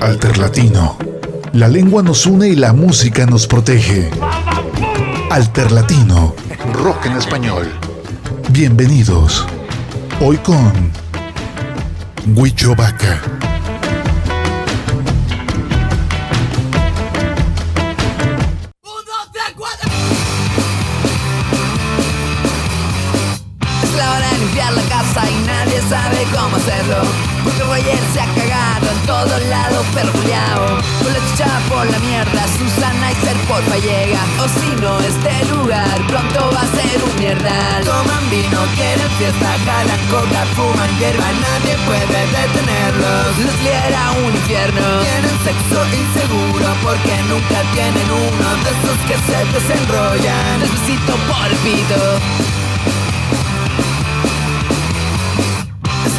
Alterlatino. La lengua nos une y la música nos protege. Alterlatino. Rock en español. Bienvenidos. Hoy con Huicho Vaca. Es la hora de limpiar la casa y nadie sabe cómo hacerlo. Lados, pero culiao. Con la por la mierda, Susana y ser porfa llega. O si no, este lugar pronto va a ser un mierdal. Toman vino, quieren fiesta, jalan coca, fuman hierba, nadie puede detenerlos. Les liera un infierno. Tienen sexo inseguro porque nunca tienen uno de esos que se desenrollan. Despacito por el pito.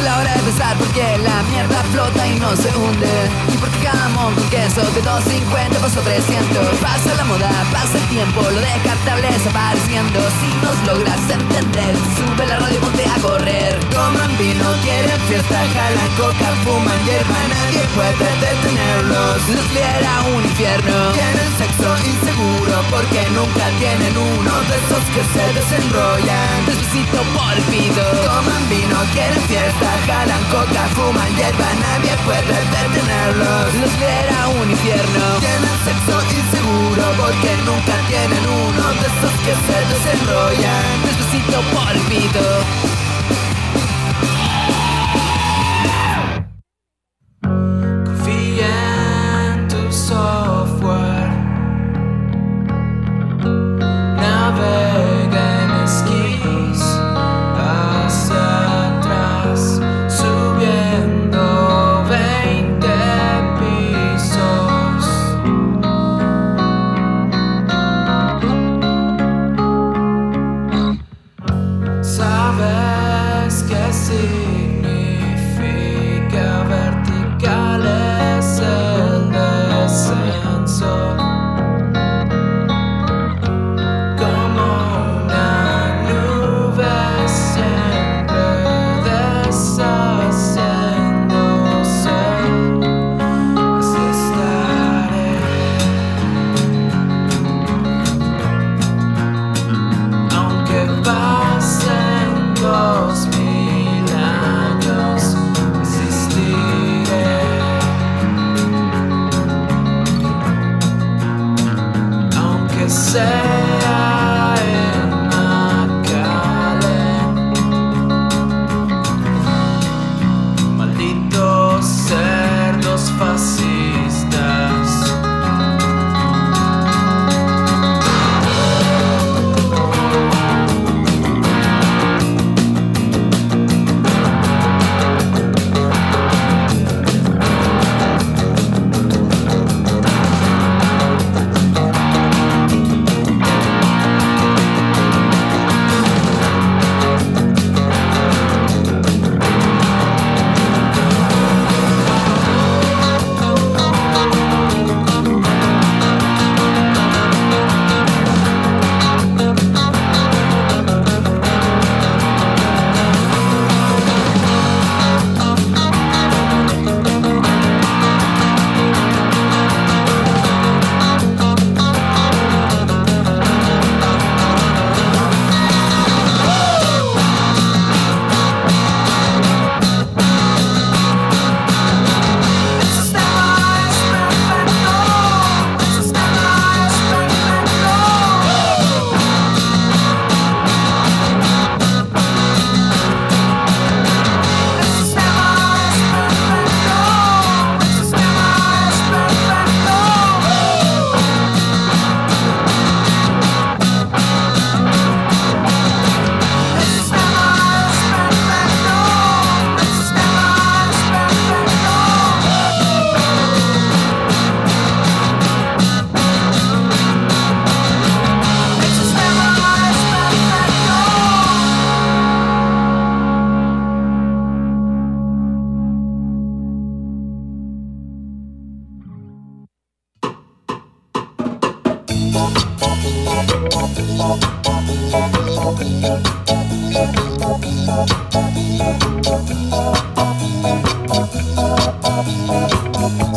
La hora de empezar porque la mierda flota y no se hunde. Y porque jamón con queso de 2.50 pasó 300 Pasa la moda, pasa el tiempo, lo descartable desapareciendo Si nos logras entender, sube la radio y ponte a correr. Toman vino, quieren fiesta, jalan coca, fuman hierba Nadie puede detenerlos, les liera un infierno. Tienen sexo inseguro porque nunca tienen uno de esos que se desenrollan. Despacito por el pito Toman vino, quieren fiesta, jalan coca, fuman hierba Nadie puede detenerlos, los liera un infierno Tienen sexo inseguro porque nunca tienen uno de esos que se desenrollan Despacito por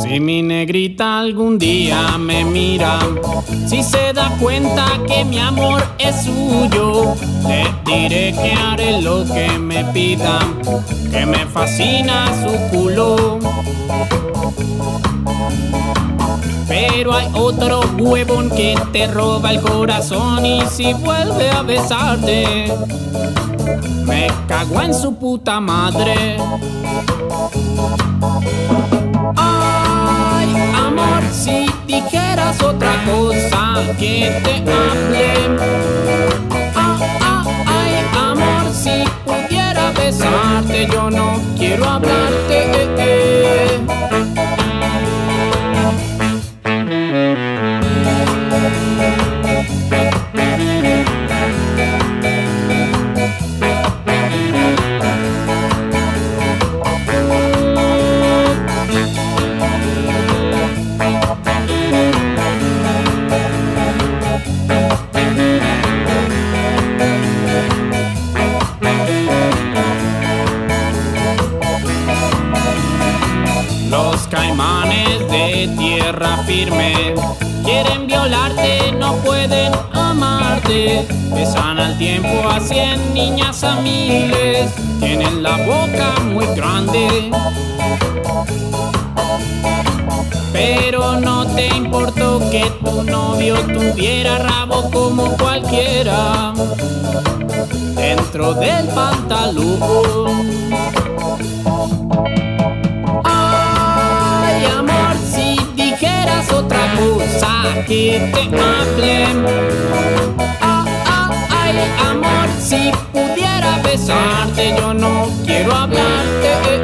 Si mi negrita algún día me mira, si se da cuenta que mi amor es suyo, le diré que haré lo que me pida, que me fascina su culo. Pero hay otro huevón que te roba el corazón y si vuelve a besarte, me cago en su puta madre. Ay, amor, si dijeras otra cosa que te hable. Ah, ah, ay, amor, si pudiera besarte, yo no quiero hablarte. Eh, eh. Quieren violarte, no pueden amarte. Besan al tiempo a cien niñas a miles. Tienen la boca muy grande. Pero no te importó que tu novio tuviera rabo como cualquiera dentro del pantalón. Otra cosa que te hablen. Ah, ah, ay, amor, si pudiera besarte, yo no quiero hablarte.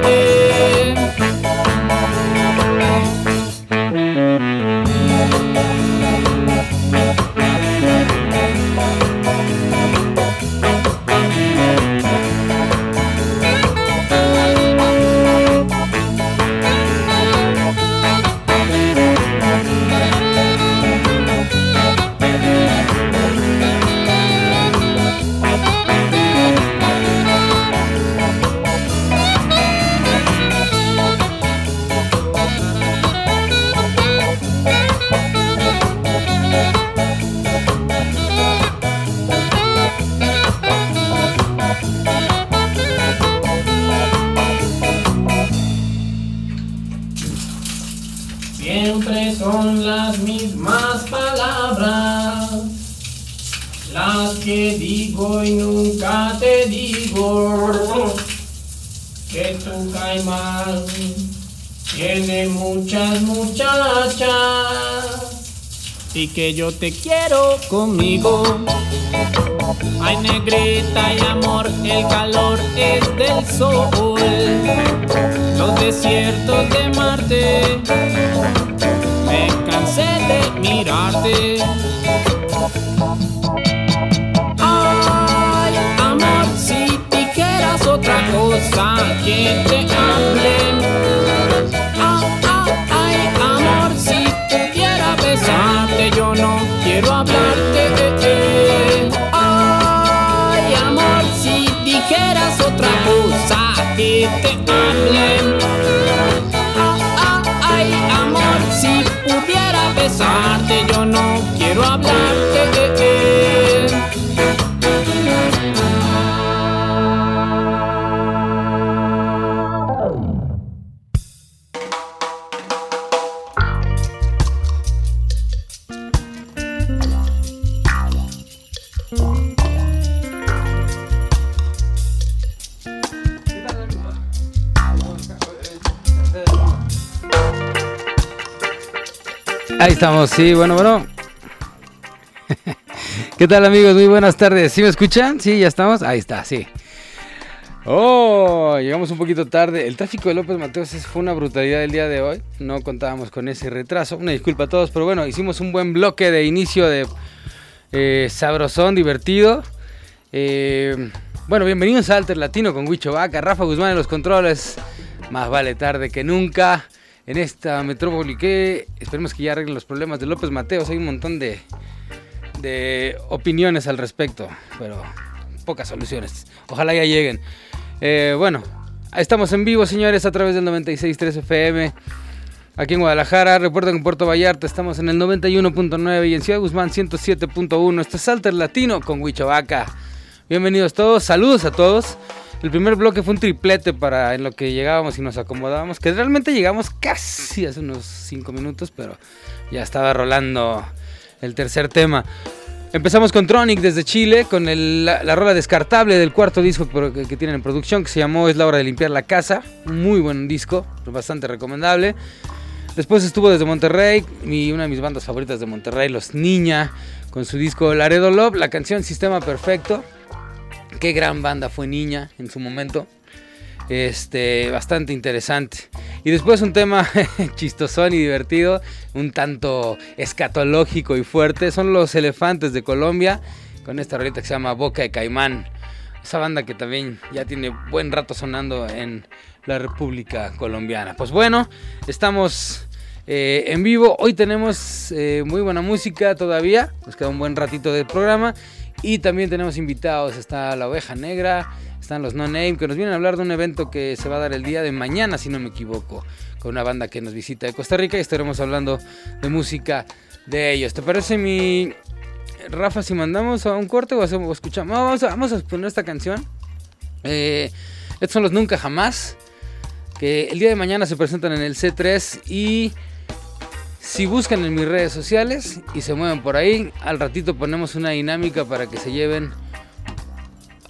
Que yo te quiero conmigo. Ay, negrita y amor, el calor es del sol. Los desiertos de Marte, me cansé de mirarte. Ay, amor, si dijeras otra cosa que te quiero hablarte. Ay, amor, si dijeras otra cosa que te estamos, sí, bueno, bueno. ¿Qué tal amigos? Muy buenas tardes. ¿Sí me escuchan? Sí, ya estamos. Ahí está, sí. Oh, llegamos un poquito tarde. El tráfico de López Mateos fue una brutalidad el día de hoy. No contábamos con ese retraso. Una disculpa a todos, pero bueno, hicimos un buen bloque de inicio de eh, sabrosón, divertido. Eh, bueno, bienvenidos a Alter Latino con Huicho Vaca, Rafa Guzmán en los controles. Más vale tarde que nunca en esta metrópoli que esperemos que ya arreglen los problemas de López Mateos. Hay un montón de, de opiniones al respecto, pero pocas soluciones. Ojalá ya lleguen. Eh, bueno, estamos en vivo, señores, a través del 96.3 FM. aquí en Guadalajara. Recuerden que en Puerto Vallarta estamos en el 91.9 y en Ciudad Guzmán 107.1. Esto es Alter Latino con Huichovaca. Bienvenidos todos, saludos a todos. El primer bloque fue un triplete para en lo que llegábamos y nos acomodábamos, que realmente llegamos casi hace unos 5 minutos, pero ya estaba rolando el tercer tema. Empezamos con Tronic desde Chile, con la, la rola descartable del cuarto disco que, que tienen en producción, que se llamó Es la hora de limpiar la casa. Muy buen disco, bastante recomendable. Después estuvo desde Monterrey, una de mis bandas favoritas de Monterrey, Los Niña, con su disco Laredo Love, la canción Sistema Perfecto. Qué gran banda fue Niña en su momento. Este, bastante interesante. Y después un tema chistosón y divertido, un tanto escatológico y fuerte, son los Elefantes de Colombia, con esta rolita que se llama Boca de Caimán. Esa banda que también ya tiene buen rato sonando en la República Colombiana. Pues bueno, estamos eh, en vivo. Hoy tenemos eh, muy buena música todavía. Nos queda un buen ratito del programa. Y también tenemos invitados. Está la Oveja Negra. Están los No Name que nos vienen a hablar de un evento que se va a dar el día de mañana, si no me equivoco, con una banda que nos visita de Costa Rica y estaremos hablando de música de ellos. ¿Te parece mi Rafa si mandamos a un corte o, hacemos, escuchamos? Vamos, a, vamos a poner esta canción. Eh, estos son los Nunca Jamás, que el día de mañana se presentan en el C3 y si buscan en mis redes sociales y se mueven por ahí, al ratito ponemos una dinámica para que se lleven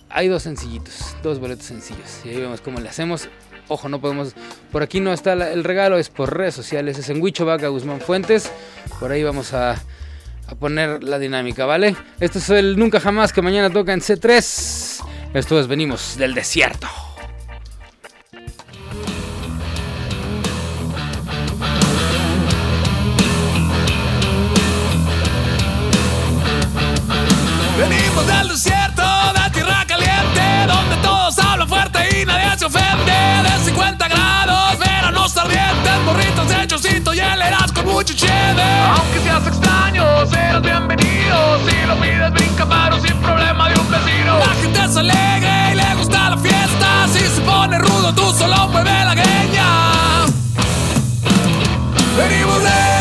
hay dos sencillitos, dos boletos sencillos. Y ahí vemos cómo le hacemos. Ojo, no podemos. Por aquí no está el regalo, es por redes sociales. Es en Huicho Vaca Guzmán Fuentes. Por ahí vamos a, a poner la dinámica, ¿vale? Esto es el Nunca Jamás que mañana toca en C3. Esto es Venimos del Desierto. Morritos de chocito y heleras con mucho cheve. Aunque seas extraño, serás bienvenido. Si lo pides, brinca paro sin problema de un vecino. La gente es alegre y le gusta la fiesta. Si se pone rudo, tú solo mueve la greña. Venimos de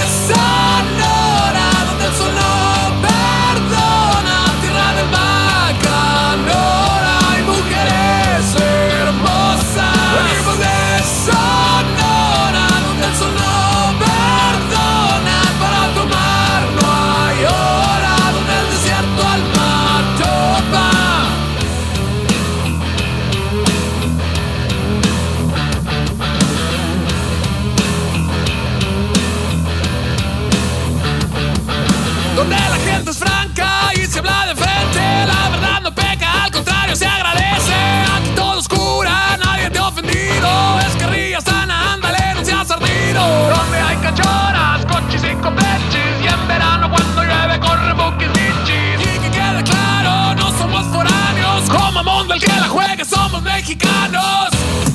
mexicanos.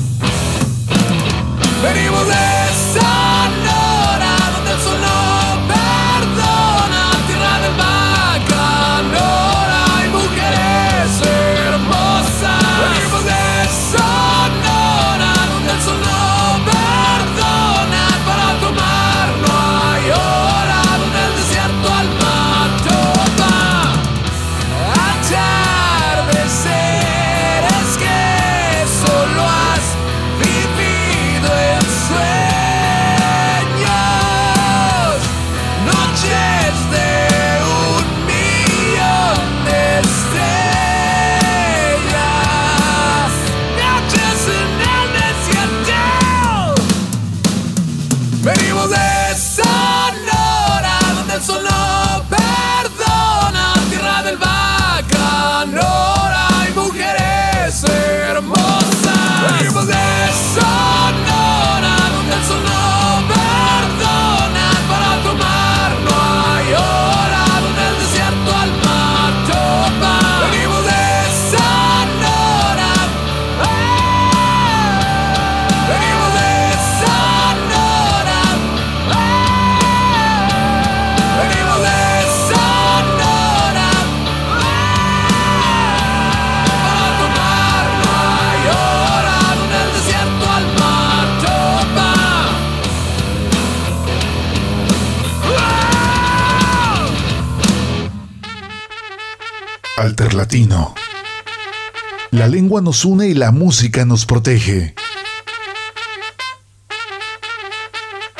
La lengua nos une y la música nos protege.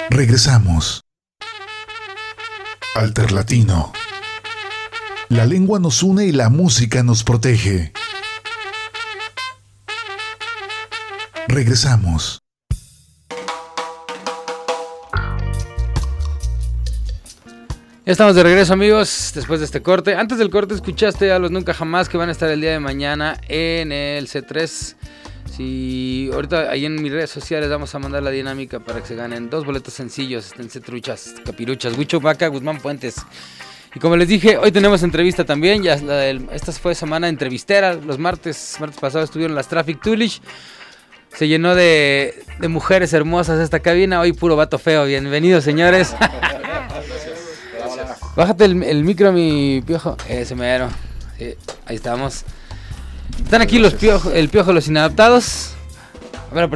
Regresamos. Alterlatino. La lengua nos une y la música nos protege. Regresamos. Estamos de regreso amigos, después de este corte. Antes del corte escuchaste a los Nunca Jamás que van a estar el día de mañana en el C3. Si ahorita ahí en mis redes sociales vamos a mandar la dinámica para que se ganen dos boletos sencillos, esténse truchas, capiruchas, Huicho Vaca, Guzmán Puentes. Y como les dije, hoy tenemos entrevista también, ya esta fue semana entrevistera, los martes, martes pasados estuvieron las Traffic Toolish. Se llenó de, de mujeres hermosas esta cabina, hoy puro vato feo. Bienvenidos señores. Bájate el, el micro, mi piojo. Ese mero. Sí, ahí estamos. Están aquí los piojos, el piojo, los inadaptados. Bueno,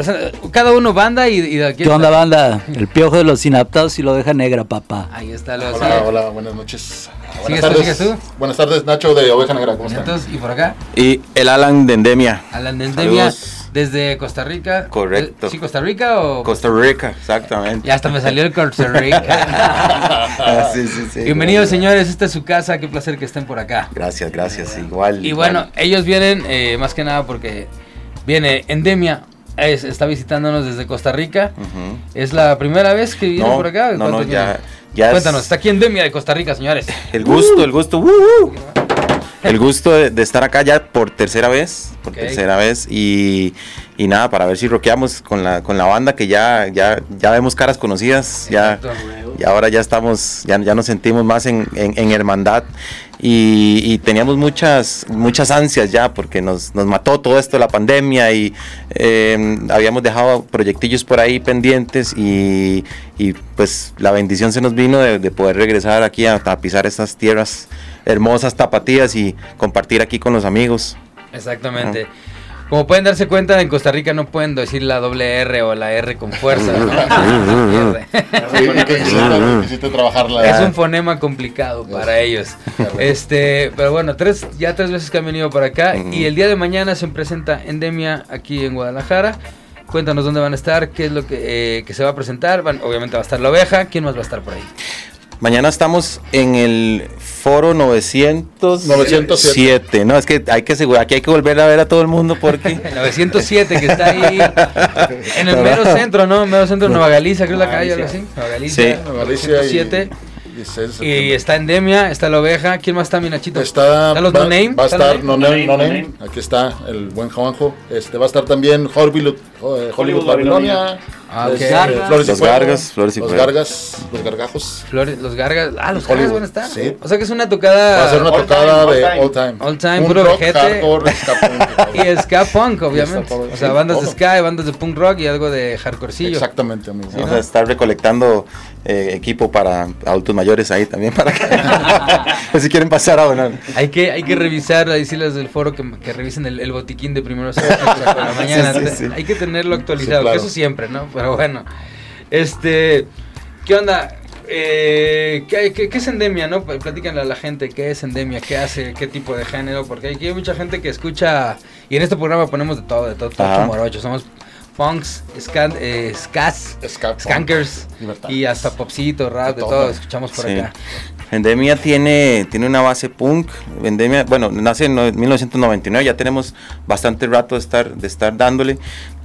cada uno banda y, y de aquí ¿Qué onda, banda? El piojo de los inaptados y lo deja negra, papá. Ahí está, los Hola, hola, buenas noches. ¿Sigues Buenas tú, tardes. sigues tú? Buenas tardes, Nacho de Oveja Negra, ¿cómo? Nietos, y por acá, Y el Alan de Endemia, Alan de Endemia, Saludos. Desde Costa Rica. Correcto. ¿Sí, Costa Rica o...? Costa Rica, exactamente. Ya hasta me salió el Costa Rica. Ah, sí, sí, sí. Bienvenidos, señores. Esta es su casa. Qué placer que estén por acá. Gracias, gracias. Igual. Y igual. bueno, ellos vienen eh, más que nada porque viene Endemia. es- está visitándonos desde Costa Rica. ¿Es la primera vez que viene No, por acá? no, no, ¿Cuánto ya, es Cuéntanos, está aquí Endemia de Costa Rica, señores. el gusto, el gusto. ¡uh, uh! El gusto de, de estar acá ya por tercera vez, por tercera vez y, y nada, para ver si roqueamos con la, con la banda que ya, ya, ya vemos caras conocidas, ya, y ahora ya estamos, ya, ya nos sentimos más en, en- en hermandad. Y, y teníamos muchas, muchas ansias ya porque nos, nos mató todo esto la pandemia y eh, habíamos dejado proyectillos por ahí pendientes y, y, pues la bendición se nos vino de, de poder regresar aquí a, a pisar estas tierras hermosas, tapatías y compartir aquí con los amigos. Exactamente. Como pueden darse cuenta, en Costa Rica no pueden decir la doble R o la R con fuerza. Es un fonema complicado para ellos. Este, pero bueno, tres, ya tres veces que han venido para acá Ujú. y el día de mañana se presenta Endemia aquí en Guadalajara. Cuéntanos dónde van a estar, qué es lo que, eh, que se va a presentar. Van- obviamente va a estar la oveja. ¿Quién más va a estar por ahí? Mañana estamos en el foro 907. 907. No, es que hay que asegurar, aquí hay que volver a ver a todo el mundo porque El 907 que está ahí en el mero centro, ¿no? Mero centro de Nueva Galicia, creo que es la calle, algo así. Nueva Galicia, Sí. Nueva Galicia y- 907. 16 de Y está Endemia, está la oveja. ¿Quién más está, mi Nachito? Está, ¿Están los va, No Name? va a ¿Están estar? No Name, No Name. Aquí está el buen Juanjo. Este, va a estar también Hollywood, eh, Hollywood Babilonia. Ah, Gargas. Flores Los Fuego, Gargas, Flores y Los Fuego. Gargas, los gargajos. Flores, los Gargas. Ah, los Gargas van a estar. sí. O sea que es una tocada. Va a ser una all tocada time, de all all time. All time, Un puro rock, vejete. hardcore, ska punk. Y ska punk, obviamente. punk, O sea, sí, bandas de ska, bandas de punk rock y algo de hardcorecillo. Exactamente, amigo. vamos a estar recolectando eh, equipo para adultos mayores ahí también para que pues si quieren pasar a donar. Hay que, hay que revisar, ahí sí las del foro que, que revisen el, el botiquín de primeros auxilios por la mañana. Sí, sí, sí. Hay que tenerlo actualizado, Sí, claro. que eso siempre, ¿no? Pero bueno. Este. ¿Qué onda? Eh, ¿qué, qué, qué es endemia, no? Platícanle a la gente qué es endemia, qué hace, qué tipo de género, porque aquí hay mucha gente que escucha, y en este programa ponemos de todo, de todo, morocho, somos punks, scan, eh, Ska punk. skankers, y hasta popcito, rap, de De todo, todo. escuchamos por Sí. acá. Endemia tiene, tiene una base punk. Endemia, bueno, nace en no- 1999, ya tenemos bastante rato de estar, de estar dándole.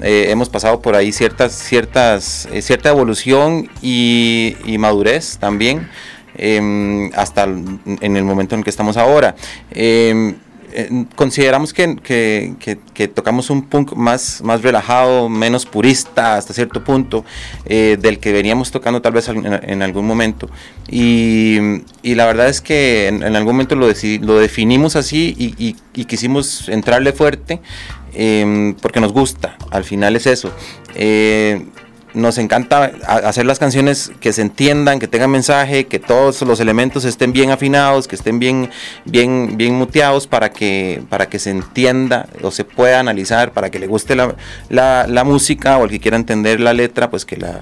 Eh, hemos pasado por ahí ciertas, ciertas, eh, cierta evolución y, madurez también, em, hasta el- en el momento en que estamos ahora. Eh, consideramos que, que- que- que tocamos un punk más, más relajado, menos purista hasta cierto punto, eh, del que veníamos tocando tal vez en, en algún momento. Y, y la verdad es que en, en algún momento lo, lo definimos así y, y- y quisimos entrarle fuerte em, porque nos gusta, al final es eso. Nos encanta hacer las canciones que se entiendan, que tengan mensaje, que todos los elementos estén bien afinados, que estén bien, bien, bien muteados para que, para que se entienda o se pueda analizar, para que le guste la, la- la música o el que quiera entender la letra, pues que la,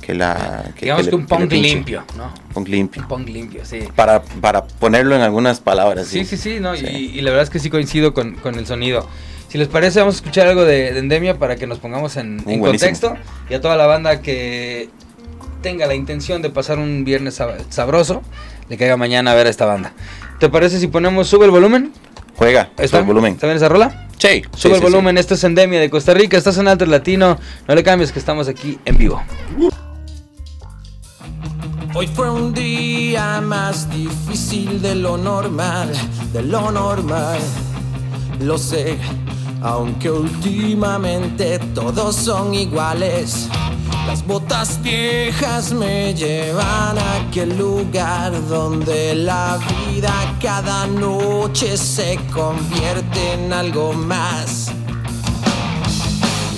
que que la... Digamos le- que un le punk limpio, ¿no? Punk limpio. Un punk limpio, sí. Para, para ponerlo en algunas palabras. Sí, sí, sí, no, Sí. Y, y la verdad es que sí coincido con, con el sonido. Si les parece, vamos a escuchar algo de, de Endemia para que nos pongamos en, buenísimo. contexto. Y a toda la banda que tenga la intención de pasar un viernes sab- sabroso, le caiga mañana a ver a esta banda. ¿Te parece si ponemos Sube el volumen? Juega, ¿Está el volumen. ¿Está bien esa rola? Sí, Sube sí, el sí, volumen, esto es Endemia de Costa Rica, estás en Alter Latino, no le cambies que estamos aquí en vivo. Hoy fue un día más difícil de lo normal, de lo normal. Lo sé, aunque últimamente todos son iguales. Las botas viejas me llevan a aquel lugar donde la vida cada noche se convierte en algo más.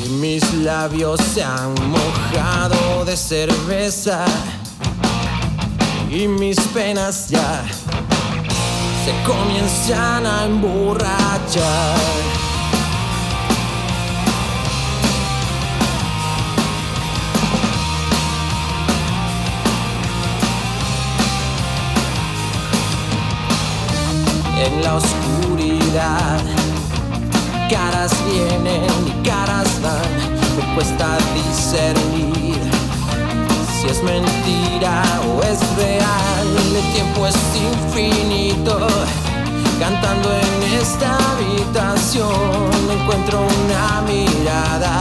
Y mis labios se han mojado de cerveza y mis penas ya se comienzan a emborrachar. En la oscuridad, caras vienen y caras van, me cuesta discernir si es mentira o es real, el tiempo es infinito. Cantando en esta habitación encuentro una mirada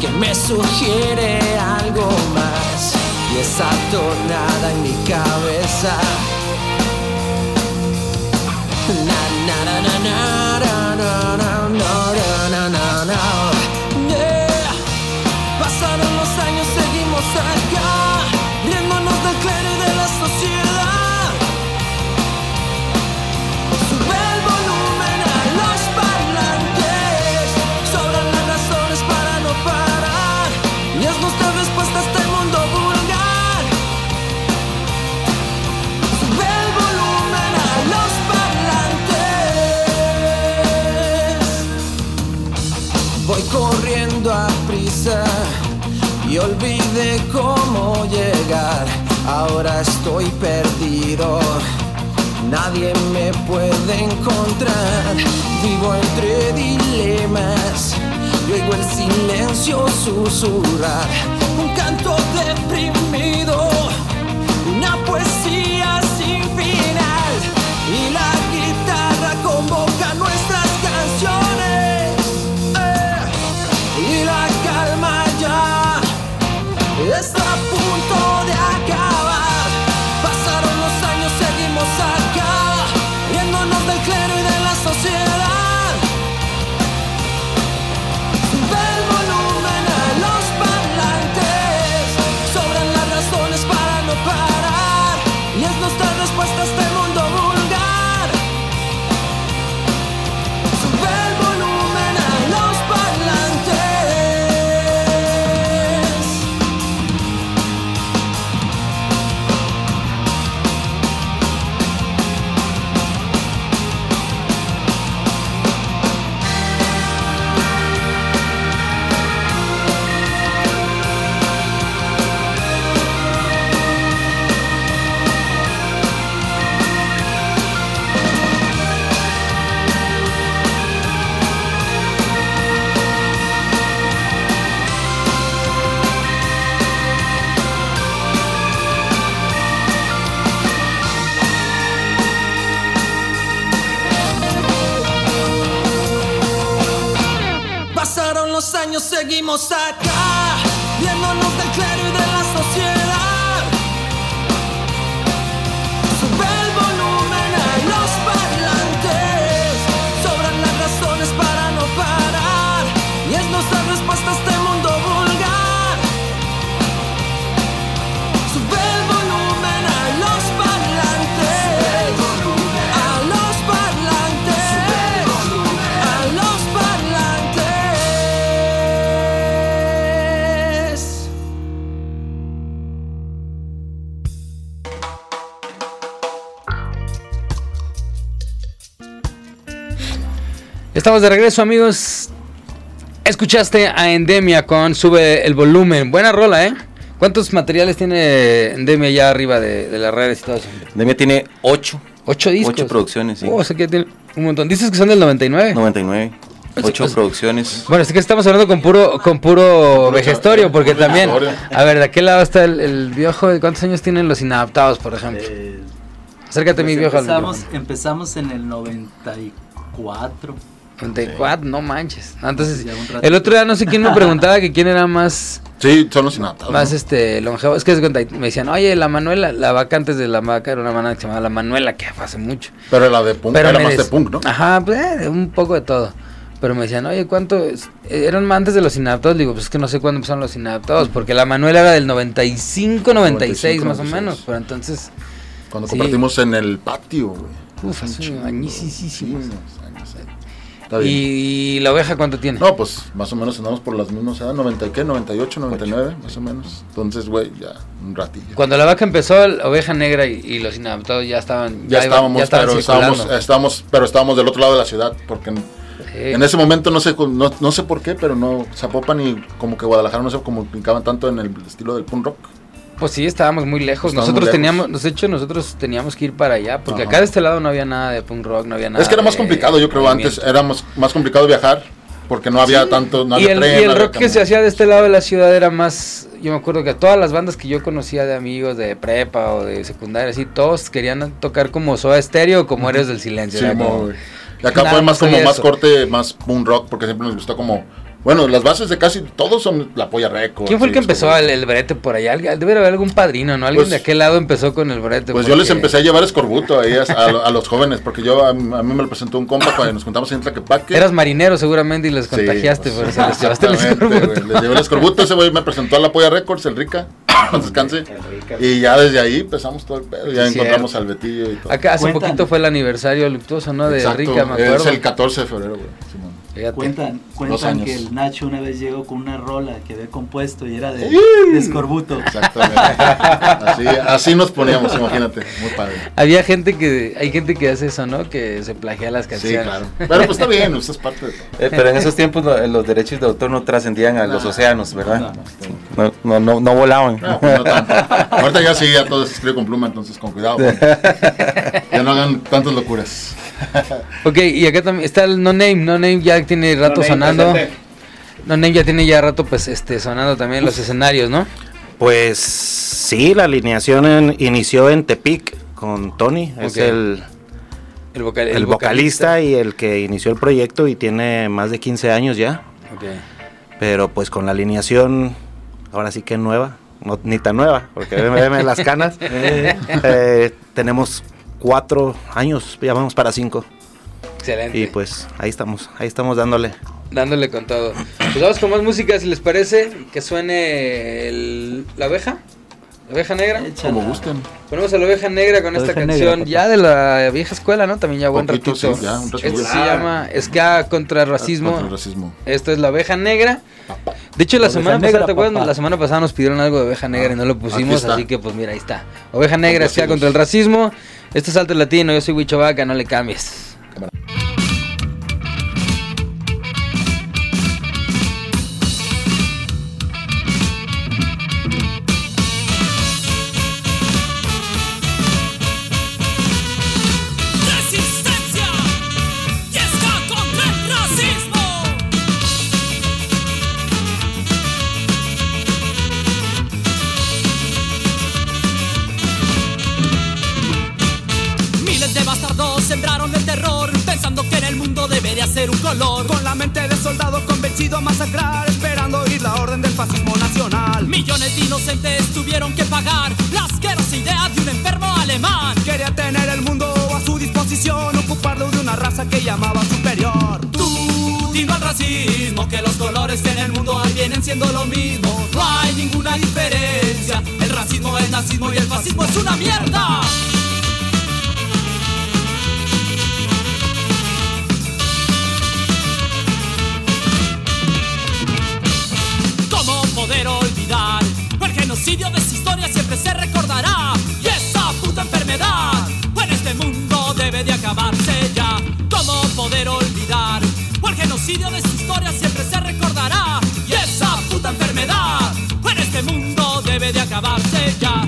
que me sugiere algo más y esa tonada en mi cabeza. Olvidé cómo llegar. Ahora estoy perdido. Nadie me puede encontrar. Vivo entre dilemas. Oigo el silencio susurrar. Un canto deprimido. Estamos de regreso, amigos. Escuchaste a Endemia con Sube el volumen. Buena rola, ¿eh? ¿Cuántos materiales tiene Endemia ya arriba de, de las redes y todo eso? Endemia tiene 8, Ocho discos. Ocho producciones, sí. Oh, o sea que tiene un montón. Dices que son del 99. 99, 8 pues- producciones. Bueno, es que estamos hablando con puro, con puro vejestorio, porque también, a ver, de aquel lado está el, el viejo, ¿cuántos años tienen los inadaptados, por ejemplo? Eh, Acércate mi pues viejo empezamos, empezamos en el 94. 94, no manches. Entonces, el otro día no sé quién me preguntaba que quién era más, Sí, son los inadaptados. más ¿no? este, longevo. Es que se cuenta, me decían, oye, la Manuela, la vaca antes de la vaca era una manada que se llamaba La Manuela, que fue hace mucho. Pero la de punk Pero era más de punk, ¿no? Ajá, pues, eh, un poco de todo. Pero me decían, oye, ¿cuánto? es? Eh, Eran antes de los inadaptados. Digo, pues es que no sé cuándo empezaron los inadaptados. Porque la Manuela era del 95, 96, 95, más o 96. menos. Pero entonces, Cuando sí. compartimos en el patio, güey. Uf, hace Sí, Está bien. ¿Y la oveja cuánto tiene? No, pues más o menos andamos por las mismas edades, 90 y qué, 98, 99, más o menos. Entonces, güey, ya un ratillo. Cuando la vaca empezó, la oveja negra y, y los inadaptados ya estaban. ya, iban- estábamos, ya estaban pero estábamos, estábamos, pero estábamos del otro lado de la ciudad, porque en, Sí. en ese momento no sé, no sé por qué, pero no, Zapopan y como que Guadalajara no se comunicaban tanto en el estilo del punk rock. Pues sí, estábamos muy lejos. Estábamos nosotros muy teníamos, de hecho, nosotros teníamos que ir para allá. Porque Ajá. acá de este lado no había nada de punk rock, no había nada. es que era más complicado, yo creo, antes era más, más complicado viajar, porque no había tanto, no y había el, tren, y el no rock que se hacía de este lado de la ciudad era más. Yo me acuerdo que todas las bandas que yo conocía de amigos de prepa o de secundaria, así, todos querían tocar como Soda Stereo o como Héroes del Silencio. Sí, como-. Y acá Nada fue más como más corte, más punk rock, porque siempre nos gustó como... Bueno, las bases de casi todos son la polla record. ¿Quién fue el que empezó el, el brete por allá? Debe haber algún padrino, ¿no? Alguien Pues- de aquel lado empezó con el brete. Pues yo les empecé a llevar escorbuto ahí a, a lo- a los jóvenes, porque yo a, mí a mí me lo presentó un compa cuando nos juntamos en Tlaquepaque. Eras marinero seguramente y les Sí, contagiaste, pues, por eso les llevaste el escorbuto. Les llevé el escorbuto, ese güey me presentó a la Polla Records, el Rica, descanse. Y ya desde ahí empezamos todo el pedo, ya Sí, encontramos cierto. al Betillo y todo. Acá hace Cuentan. poquito fue el aniversario luctuoso, ¿no? De Exacto, Rica, me es acuerdo. el 14 de febrero, güey. Fíjate. Cuentan, cuentan que el Nacho una vez llegó con una rola que había compuesto y era de, escorbuto. Exactamente. Así, así nos poníamos, imagínate. Muy padre. Había gente que, hay gente que hace eso, ¿no? Que se plagia las Sí, canciones. claro. Pero pues está bien, usted es parte de todo. Eh, pero en esos tiempos lo- los derechos de autor no trascendían a los No, océanos, ¿verdad? No, no. No, no, no, volaban. No, pues no tanto. Ahorita ya sí, ya todo se escribe con pluma, entonces con cuidado. Ya no hagan tantas locuras. Ok, y acá también está el No Name. No Name ya tiene rato sonando. No Name ya tiene ya rato, pues, este, sonando también los escenarios, ¿no? Pues sí, la alineación en- inició en Tepic con Tony, es el, El, vocal- el vocalista y el que inició el proyecto y tiene más de 15 años ya, Ok. pero pues con la alineación ahora sí que nueva, no, ni tan nueva, porque veme las canas, Eh, tenemos cuatro años, ya vamos para cinco Excelente. y pues ahí estamos, ahí estamos dándole. Dándole con todo. Pues vamos con más música, si les parece. Que suene el- la oveja. La oveja negra. Échala. Como gusten. Ponemos a la oveja negra con La esta canción negra, ya de la vieja escuela, ¿no? También ya buen Poquito, ratito. sí, ya, un rato Esto se llama Ska contra el racismo. Contra el racismo. Esto es la oveja negra. De hecho, la semana negra, pasada, ¿te acuerdas? papá. La semana pasada nos pidieron algo de oveja negra y no lo pusimos, está. así que pues mira, ahí está. Oveja negra, Ska contra el racismo. Esto es Salto Latino, yo soy Huicho Vaca, no le cambies. Llamaba superior. Tú, dino al racismo, que los colores en el mundo vienen siendo lo mismo. No hay ninguna diferencia. El racismo es nazismo y el fascismo es una mierda. ¿Cómo poder olvidar? El genocidio de su historia siempre se recordará. poder olvidar. O el genocidio de su historia siempre se recordará. Y esa puta enfermedad en este mundo debe de acabarse ya.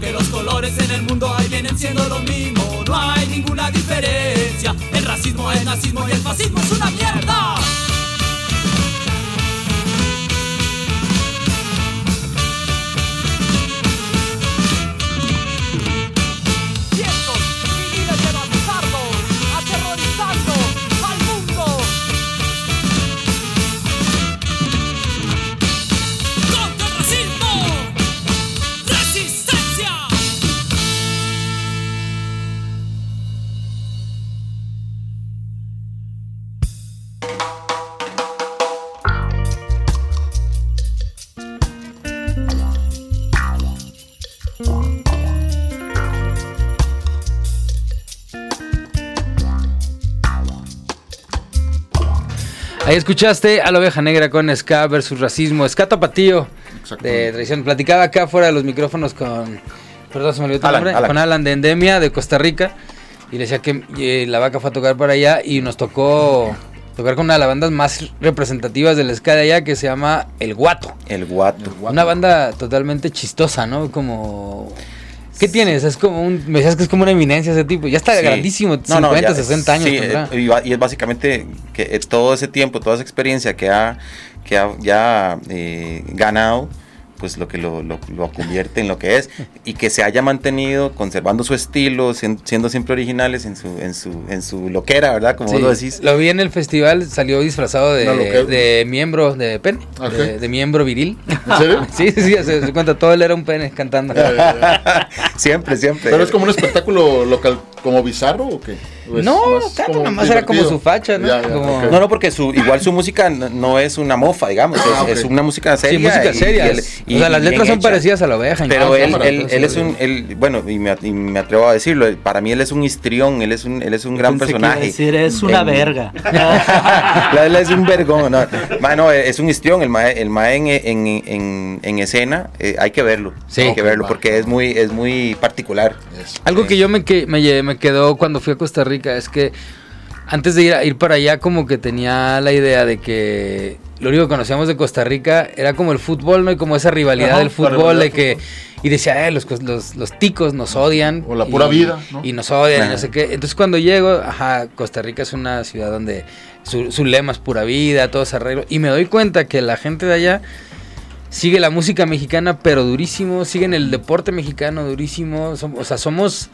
que los colores en el mundo ahí vienen siendo lo mismo, no hay ninguna diferencia. El racismo, el nazismo y el fascismo es una mierda. Ahí escuchaste a la oveja negra con Ska versus racismo. Ska Tapatío de tradición. Platicaba acá fuera de los micrófonos con. Perdón, se me olvidó tu Alan, nombre. Alan. Con Alan de Endemia de Costa Rica. Y le decía que eh, la vaca fue a tocar por allá y nos tocó tocar con una de las bandas más representativas del Ska de allá que se llama El Guato. El guato. Una banda totalmente chistosa, ¿no? Como. ¿Qué tienes? Es como un. Me decías que es como una eminencia ese tipo. Ya está Sí. grandísimo, No, 50, no, ya- 60 años. sí, tendrá. eh, y es básicamente que eh, todo ese tiempo, toda esa experiencia que ha, que ha ya eh, ganado, pues lo que lo, lo- lo convierte en lo que es y que se haya mantenido conservando su estilo, sien- siendo siempre originales en su en su en su loquera, ¿verdad? Como Sí, vos lo decís. Lo vi en el festival, salió disfrazado de, miembro de pene, de miembro viril. ¿En serio? Sí, sí, sí, se, se cuenta, todo él era un pene cantando. siempre, siempre. Pero es como un espectáculo local, como bizarro o qué? ¿O es No, como nomás era como divertido? su facha, ¿no? Ya, ya, Como- ok. No, no, porque su, igual su música no, es una mofa, digamos, es, Ah, es una música Sí, seria. música y- seria. y o sea, las letras son hecha. parecidas a la oveja. Pero él, él, él es sí. un, él, bueno, y me, y me atrevo a decirlo, para mí él es un histrión, él es un, él es un gran Pensé personaje. decir, es una En- verga. la él es un vergón, no, Ma, no, es un histrión, el mae, el mae en, en, en, en escena, eh, hay que verlo, Sí. hay que verlo, porque es muy, es muy particular. Algo que yo me, que, me quedó cuando fui a Costa Rica es que antes de ir, a- ir para allá como que tenía la idea de que lo único que conocíamos de Costa Rica era como el fútbol, ¿no? Y como esa rivalidad Ajá, del fútbol de que... Y decía, eh, los, los, los ticos nos odian. O la y- pura vida, ¿no? Y nos odian y no sé qué. Entonces cuando llego, ajá, Costa Rica es una ciudad donde su, su lema es pura vida, todo se arregla. Y me doy cuenta que la gente de allá sigue la música mexicana, pero durísimo, siguen el deporte mexicano durísimo, som- o sea, somos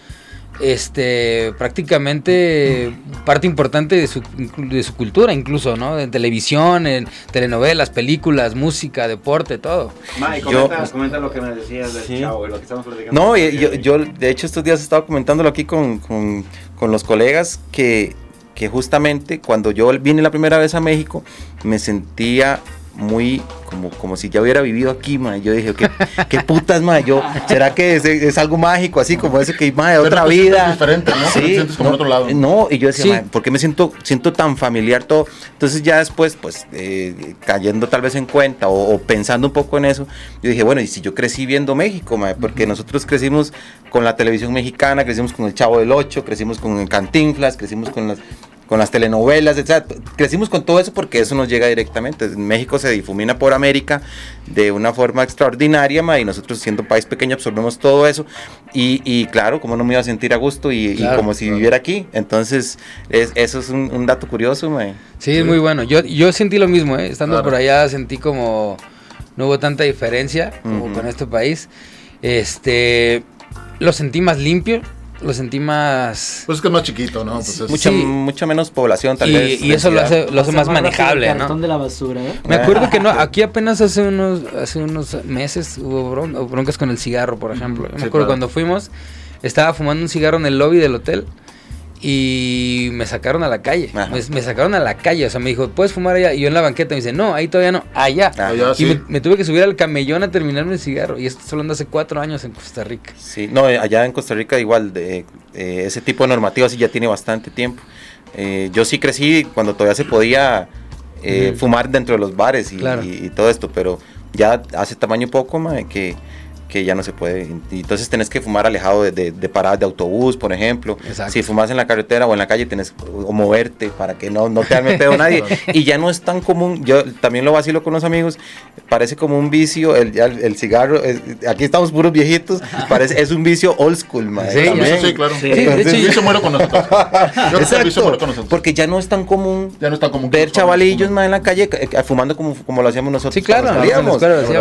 este prácticamente parte importante de su, de su cultura incluso, ¿no? En televisión, en telenovelas, películas, música, deporte, todo. Mike, Yo- comenta, comenta lo que me decías del Sí. chavo lo que estamos platicando. No, yo, yo, de hecho estos días estaba comentándolo aquí con, con, con los colegas que, que justamente cuando yo vine la primera vez a México me sentía muy como, como si ya hubiera vivido aquí, ma. Yo dije, ¿qué, qué putas, ma? Yo, ¿será que es, es algo mágico así como eso que, ma, de Pero otra sientes vida? diferente, ¿no? Te sientes como en otro lado. No, y yo decía, Sí. "Ma, ¿por qué me siento, siento tan familiar todo? Entonces ya después, pues, eh, cayendo tal vez en cuenta o, o pensando un poco en eso, yo dije, bueno, y si yo crecí viendo México, ma? porque nosotros crecimos con la televisión mexicana, crecimos con el Chavo del Ocho, crecimos con el Cantinflas, crecimos con las con las telenovelas, etc. Crecimos con todo eso porque eso nos llega directamente. México se difumina por América de una forma extraordinaria, ma, y nosotros siendo un país pequeño absorbemos todo eso. Y, y claro, como no me iba a sentir a gusto y, como si viviera aquí. Entonces, es- eso es un, un dato curioso, ma. Sí, es muy bueno. Yo, yo sentí lo mismo, ¿eh? Estando Claro. por allá sentí como no hubo tanta diferencia como con este país. Este, lo sentí más limpio, lo sentí más... Pues es que es más chiquito, ¿no? Pues es- Mucha, Sí. mucha menos población, tal y, vez. y eso lo hace, lo hace más el manejable, cartón ¿no? de la basura, ¿eh? Me acuerdo que no, aquí apenas hace unos, hace unos meses hubo bron- broncas con el cigarro, por ejemplo. Yo me Sí, acuerdo claro. cuando fuimos, estaba fumando un cigarro en el lobby del hotel y me sacaron a la calle. Me, me sacaron a la calle, o sea, me dijo, ¿puedes fumar allá? Y yo en la banqueta me dice, no, ahí todavía no, allá. Ah, Allá, Y sí. me, me tuve que subir al camellón a terminarme el cigarro. Y esto estoy hablando hace cuatro años en Costa Rica. Sí, no, eh, allá en Costa Rica igual, de, eh, ese tipo de normativa sí ya tiene bastante tiempo. Eh, yo sí crecí cuando todavía se podía eh, fumar dentro de los bares y, Claro. y- y todo esto, pero ya hace tamaño poco, ma, que, que ya no se puede. Y entonces tenés que fumar alejado de, de- de paradas de autobús, por ejemplo. Exacto. Si fumas en la carretera o en la calle, tenés o moverte para que no, no te arme pedo nadie. y ya no es tan común. Yo también lo vacilo con los amigos. Parece como un vicio, el, ya el, el cigarro. aquí estamos puros viejitos. Parece, es un vicio old school, mae, Sí, también. Eso sí, claro. Sí, el vicio con nosotros. Yo el vicio Exacto, muere con nosotros. porque ya no es tan común Ya no está que ver chavalillos más en la calle eh, eh, fumando como, como lo hacíamos nosotros. Sí, claro.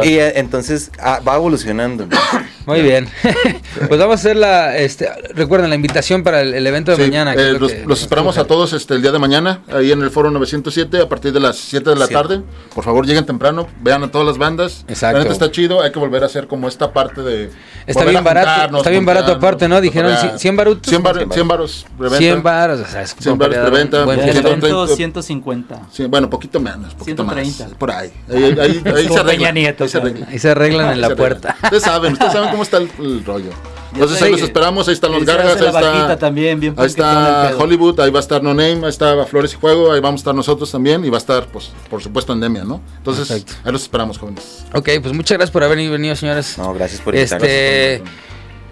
Y eh, entonces ah, va evolucionando. Muy bien. pues vamos a hacer la. Este, recuerden la invitación para el, el evento de Sí, mañana. eh, los, que- los esperamos a todos este, el día de mañana, ahí en el foro 907, a partir de las 7 de la Sí. tarde. Por favor, lleguen temprano, vean a todas las bandas. Exacto. La neta está chido, hay que volver a hacer como esta parte de. Está bien barato, está bien barato aparte, ¿no? Dijeron cotorrear. 100 barutos. 100 bar- 100 baros, preventa. 100 baros, o sea, es 100 baros 130. 150. Sí, bueno, poquito menos, poquito 130. más. Por ahí. Ahí, ahí, ahí, ahí se arregla. Peña Nieto, ahí se arreglan en la puerta. Ustedes saben, ustedes saben cómo está el, el rollo. Entonces ahí los esperamos, ahí están los gargas, ahí está, también, bien ahí está. Hollywood, ahí va a estar No Name, ahí está Flores y Juego, ahí vamos a estar nosotros también y va a estar, pues, por supuesto, Endemia, ¿no? Entonces, Perfecto. ahí los esperamos, jóvenes. Ok, pues muchas gracias por haber venido, señores. No, gracias por invitarnos. Este.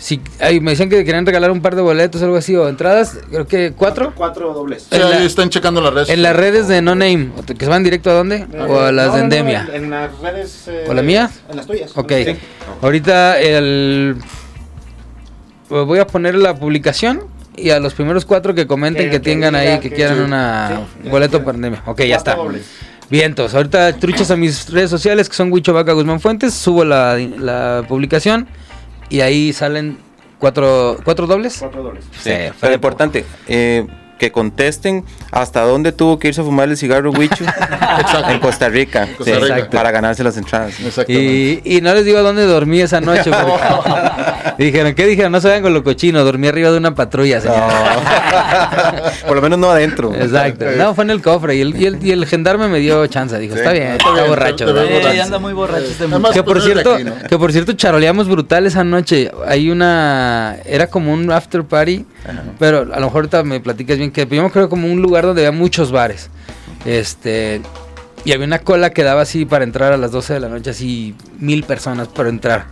Si, ay, me decían que querían regalar un par de boletos o algo así, o entradas, creo que cuatro. Cuatro dobles. Sí, En la- ahí están checando las redes. En las redes de No Name, que se van directo a dónde? O a las de Endemia. en, las redes. eh, ¿O la mía? En las tuyas. Ok. Sí. Ahorita el. pues Voy a poner la publicación y a los primeros cuatro que comenten Que- que, que tengan ahí, que que- quieran sí, una sí, boleto sí. para Endemia. Ok, ya está. Dobles. Vientos. Ahorita truchas a mis redes sociales que son Huicho Vaca Guzmán Fuentes. Subo la, la publicación y ahí salen cuatro, cuatro dobles. Cuatro dobles. Sí, Sí, pero fue- importante, eh, que contesten hasta dónde tuvo que irse a fumar el cigarro Huicho en Costa Rica, Costa sí, Rica. para ganarse las entradas. Y, y no les digo dónde dormí esa noche. dijeron, ¿qué dijeron? No se vayan con lo cochino. Dormí arriba de una patrulla. No. Por lo menos no adentro. Exacto. No, fue en el cofre y el, y el, y el gendarme me dio chance. Dijo, está bien, está, bien, borracho. te- te ¿verdad?" ves Eh, borracho. anda muy borracho este. Que por pues, cierto, aquí, ¿no? que por cierto charoleamos brutal esa noche. Hay una, era como un after party, pero a lo mejor ahorita me platicas bien que yo me creo como un lugar donde había muchos bares. Este, y había una cola que daba así para entrar a las 12 de la noche, así mil personas para entrar.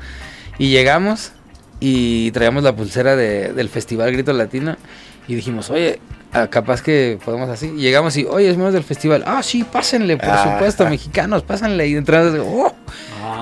Y llegamos y traíamos la pulsera de- del festival Grito Latino y dijimos, oye, capaz que podemos así. Y llegamos y, oye, es menos del festival. Ah, sí, pásenle, por Ah. supuesto, mexicanos, pásenle. Y entramos, oh,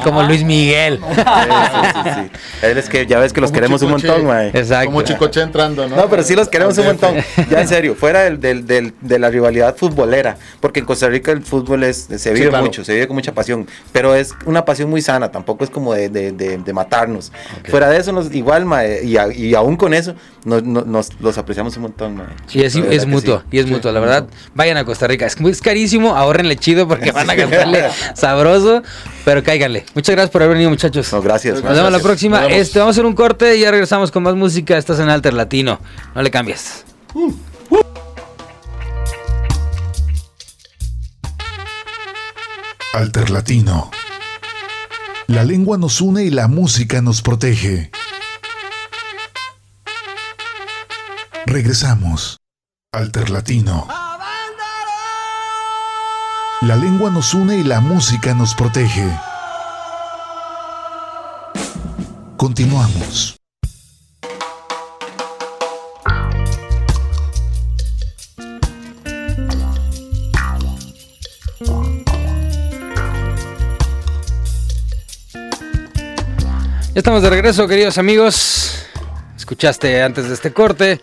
como Luis Miguel. Sí, sí, sí, sí. Él es que ya ves que los Como queremos un Chicoche. montón, mae. Exacto. Como Chicoche entrando, ¿no? No, pero sí los queremos un montón. Ya en serio, fuera del, del- del- de la rivalidad futbolera, porque en Costa Rica el fútbol es, se vive claro. mucho, se vive con mucha pasión, pero es una pasión muy sana, tampoco es como de, de- de- de matarnos. Fuera de eso, nos, igual, mae, y, a- y aún con eso, nos, nos- nos- los apreciamos un montón. mae. Y es, es mutuo, sí. y es mutuo, la verdad. Vayan a Costa Rica. Es, muy, es carísimo, ahorrenle chido porque van a gastarle sabroso, pero cáiganle. Muchas gracias por haber venido, muchachos. No, gracias. Nos vemos la Gracias. próxima. Nos vemos. Este, vamos a hacer un corte y ya regresamos con más música. Estás en Alter Latino. No le cambies. Alterlatino. La lengua nos une y la música nos protege. Regresamos. Alterlatino. La lengua nos une y la música nos protege. Continuamos. Ya estamos de regreso, queridos amigos. Escuchaste antes de este corte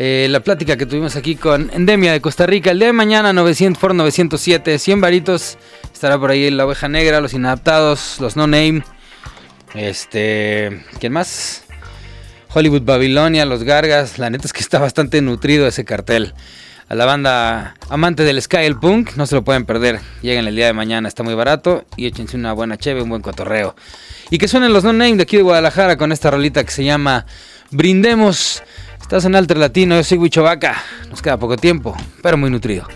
eh, la plática que tuvimos aquí con Endemia de Costa Rica. El día de mañana, 900, Foro 907, 100 varitos. Estará por ahí la oveja negra, los inadaptados, los no name. Este, ¿quién más? Hollywood Babilonia, los Gargas. La neta es que está bastante nutrido ese cartel. A la banda amante del Sky el Punk, no se lo pueden perder. Lleguen el día de mañana, está muy barato. Y échense una buena cheve, un buen cotorreo. Y que suenen los no name de aquí de Guadalajara con esta rolita que se llama Brindemos. Estás en Alter Latino, yo soy Huicho Vaca. Nos queda poco tiempo, pero muy nutrido.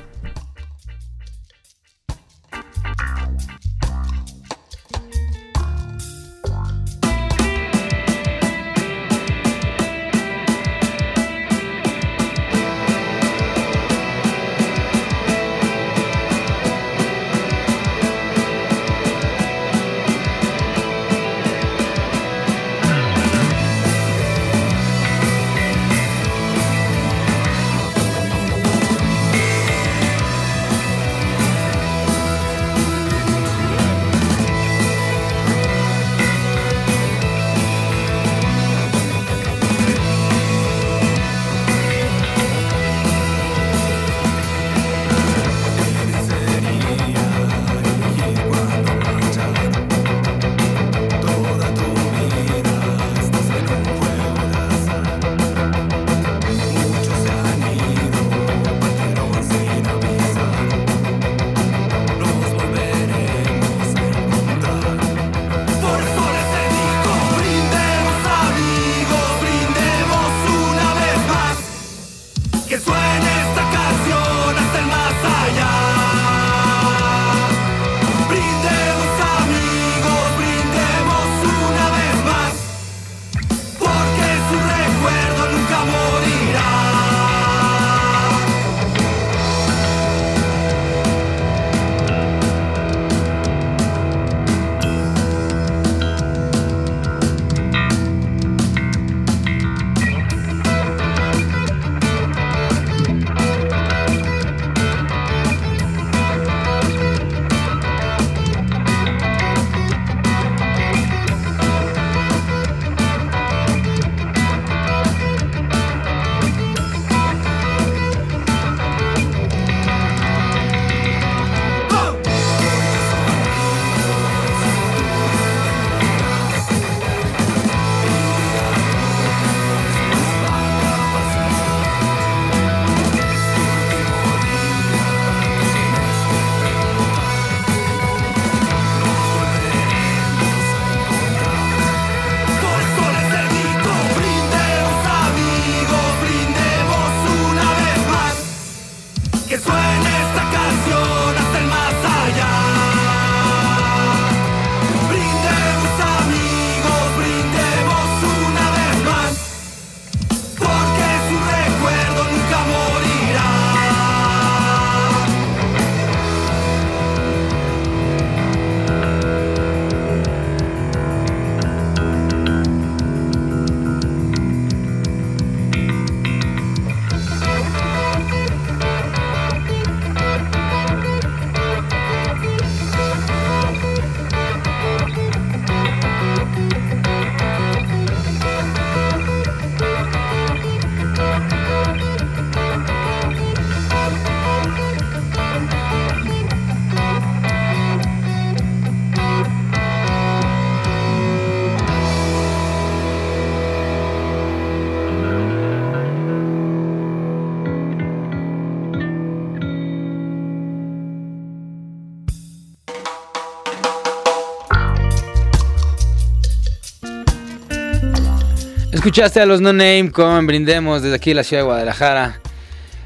Escuchaste a los No Name con Brindemos desde aquí la ciudad de Guadalajara.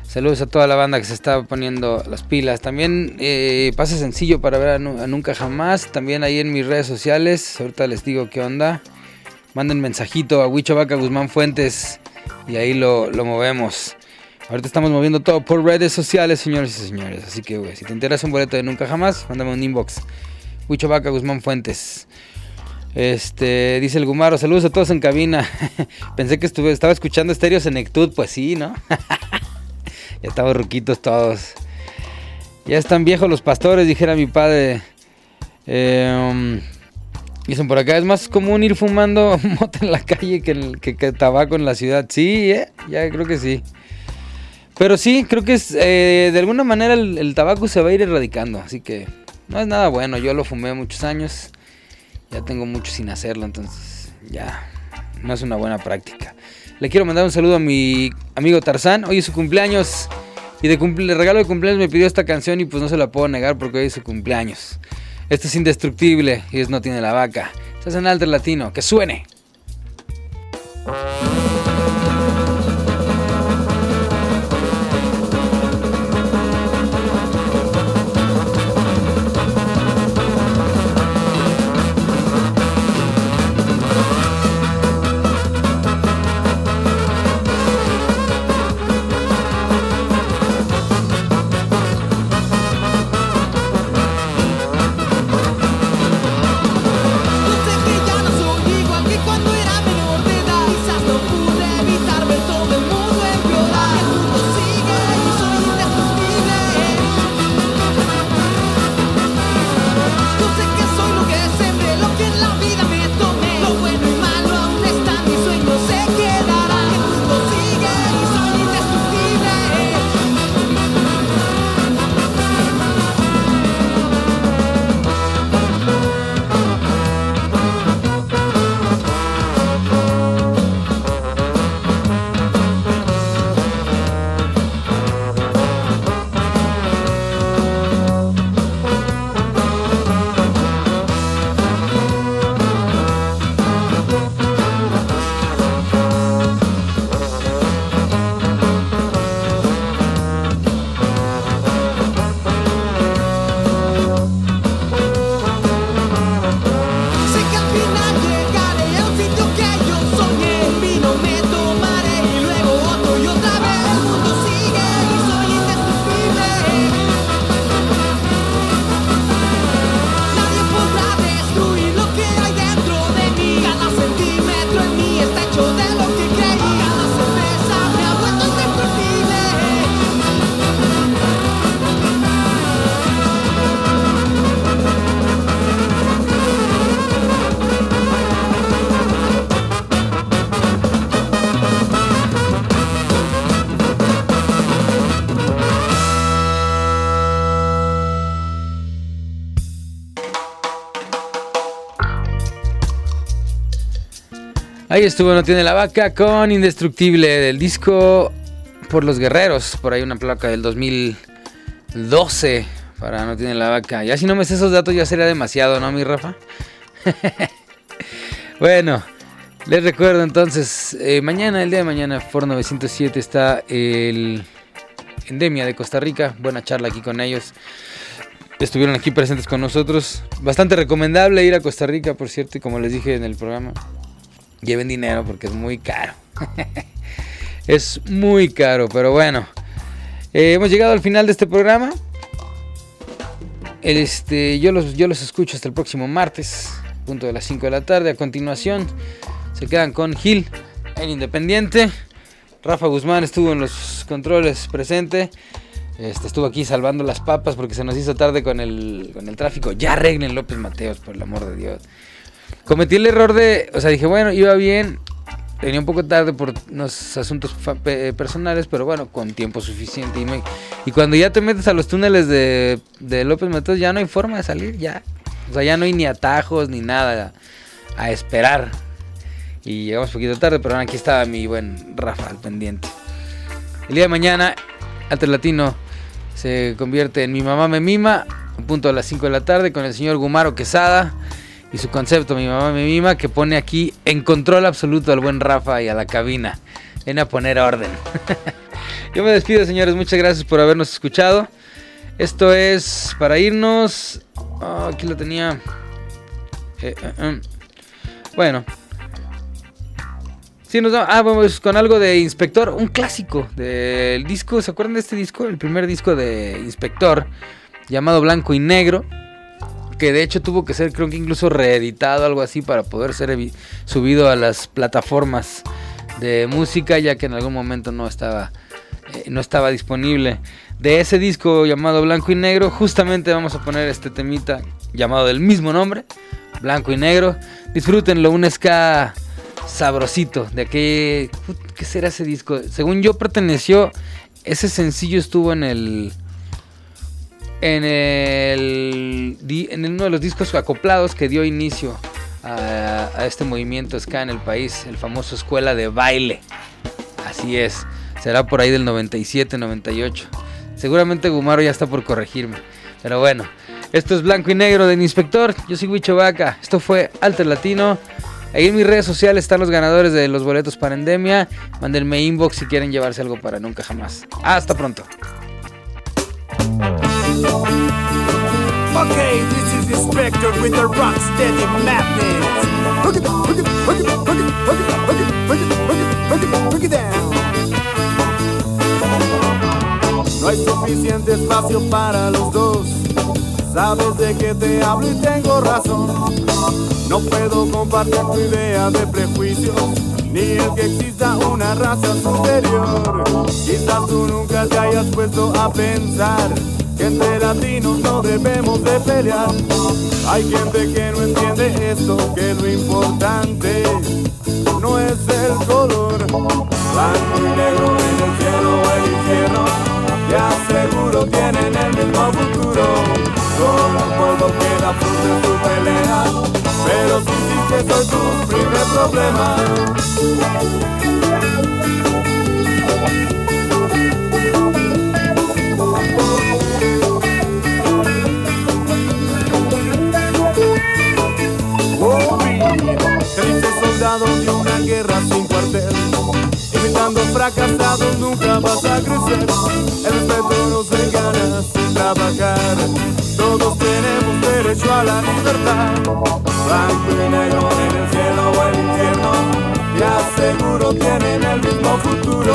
Saludos a toda la banda que se está poniendo las pilas. También eh, pasa sencillo para ver a, Nu- a Nunca Jamás. También ahí en mis redes sociales. Ahorita les digo qué onda. Manden mensajito a Huicho Vaca Guzmán Fuentes y ahí lo, lo movemos. Ahorita estamos moviendo todo por redes sociales, señores y señores. Así que, güey, si te enteras un boleto de Nunca Jamás, mándame un inbox. Huicho Vaca Guzmán Fuentes. Este, dice el Gumaro, saludos a todos en cabina. Pensé que estuve, estaba escuchando Estéreo Senectud, pues sí, ¿no? ya estamos ruquitos todos. Ya están viejos los pastores, dijera mi padre. Eh, dicen por acá, es más común ir fumando mota en la calle que, el- tabaco en la ciudad. Sí, ¿eh? ya creo que sí. Pero sí, creo que es, eh, de alguna manera el tabaco se va a ir erradicando, así que no es nada bueno. Yo lo fumé muchos años, ya tengo mucho sin hacerlo, entonces ya no es una buena práctica. Le quiero mandar un saludo a mi amigo Tarzán, hoy es su cumpleaños y de, cumple- regalo de cumpleaños me pidió esta canción y pues no se la puedo negar porque hoy es su cumpleaños. Esto es indestructible y es No tiene la vaca. Se hace en alter latino, que suene. Estuvo No Tiene la Vaca con Indestructible del disco Por los Guerreros. Por ahí una placa del 2012 para No Tiene la Vaca. Ya si no me sé esos datos ya sería demasiado, ¿no, mi Rafa? bueno, les recuerdo entonces, eh, mañana, el día de mañana, Foro 907 está el Endemia de Costa Rica. Buena charla aquí con ellos. Estuvieron aquí presentes con nosotros. Bastante recomendable ir a Costa Rica, por cierto, y como les dije en el programa, lleven dinero porque es muy caro. es muy caro, pero bueno. Eh, hemos llegado al final de este programa. Este, yo, los, yo los escucho hasta el próximo martes, punto de las 5 de la tarde. A continuación, se quedan con Gil en Independiente. Rafa Guzmán estuvo en los controles presente. Este, estuvo aquí salvando las papas porque se nos hizo tarde con el, con el tráfico. Ya arreglen López Mateos, por el amor de Dios. Cometí el error de, o sea, dije, bueno, iba bien. Venía un poco tarde por unos asuntos pe- personales, pero bueno, con tiempo suficiente. Y, cuando ya te metes a los túneles de, de López Mateos, ya no hay forma de salir, ya. O sea, ya no hay ni atajos ni nada a esperar. Y llegamos un poquito tarde, pero aquí estaba mi buen Rafa al pendiente. El día de mañana, Alter Latino se convierte en Mi Mamá Me Mima, a punto a las 5 de la tarde, con el señor Gumaro Quesada y su concepto Mi Mamá Me Mima, que pone aquí en control absoluto al buen Rafa y a la cabina. Viene a poner orden. Yo me despido, señores. Muchas gracias por habernos escuchado. Esto es para irnos. Ah, aquí lo tenía. Eh, eh, eh. Bueno, Sí, nos da- ah, vamos con algo de Inspector, un clásico del disco. ¿Se acuerdan de este disco? El primer disco de Inspector, llamado Blanco y Negro. Que de hecho tuvo que ser, creo que incluso reeditado, algo así, para poder ser subido a las plataformas de música, ya que en algún momento no estaba, eh, no estaba disponible. De ese disco llamado Blanco y Negro, justamente vamos a poner este temita llamado del mismo nombre, Blanco y Negro. Disfrútenlo, un ska sabrosito. De qué, ¿qué será ese disco? Según yo perteneció, ese sencillo estuvo en el en el uno de los discos acoplados que dio inicio a, este movimiento ska en el país, el famoso Escuela de Baile. Así es, será por ahí del 97, 98. Seguramente Gumaro ya está por corregirme. Pero bueno, esto es Blanco y Negro del Inspector. Yo soy Huicho Vaca. Esto fue Alter Latino. Ahí en mis redes sociales están los ganadores de los boletos para Endemia. Mándenme inbox si quieren llevarse algo para nunca jamás. Hasta pronto. Okay, this is the Spectre with the rock steady madness. No hay suficiente espacio para los dos. Sabes de que te hablo y tengo razón. No puedo compartir tu idea de prejuicio, ni el que exista una raza superior. Quizás tú nunca te hayas puesto a pensar que entre latinos no debemos de pelear. Hay gente que no entiende esto, que lo importante no es el color. Blanco y negro en el cielo o el infierno, te aseguro tienen el mismo futuro. Solo polvo queda fruto de tu pelea, pero si sí que soy tu primer problema. La libertad. Blanco y negro en el cielo o el infierno. Te aseguro tienen el mismo futuro.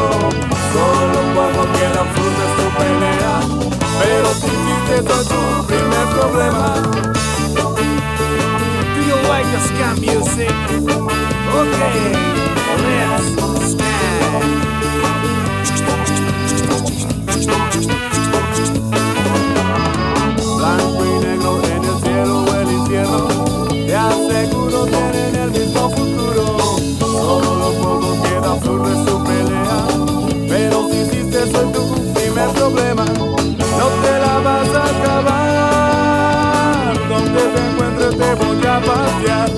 Solo cuando queda fruto es tu pelea. Pero si hiciste tu primer problema. Do you like the ska music? Okay, let's tienen el mismo futuro. Todos los pocos quedan flor su pelea. Pero si hiciste eso es tu primer problema. No te la vas a acabar. Donde te encuentres te voy a pasear.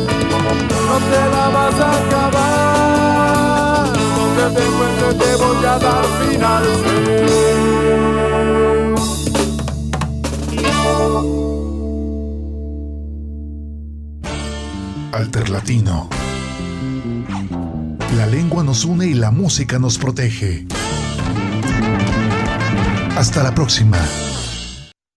No te la vas a acabar. Donde te encuentres te voy a dar final. La lengua nos une y la música nos protege. Hasta la próxima.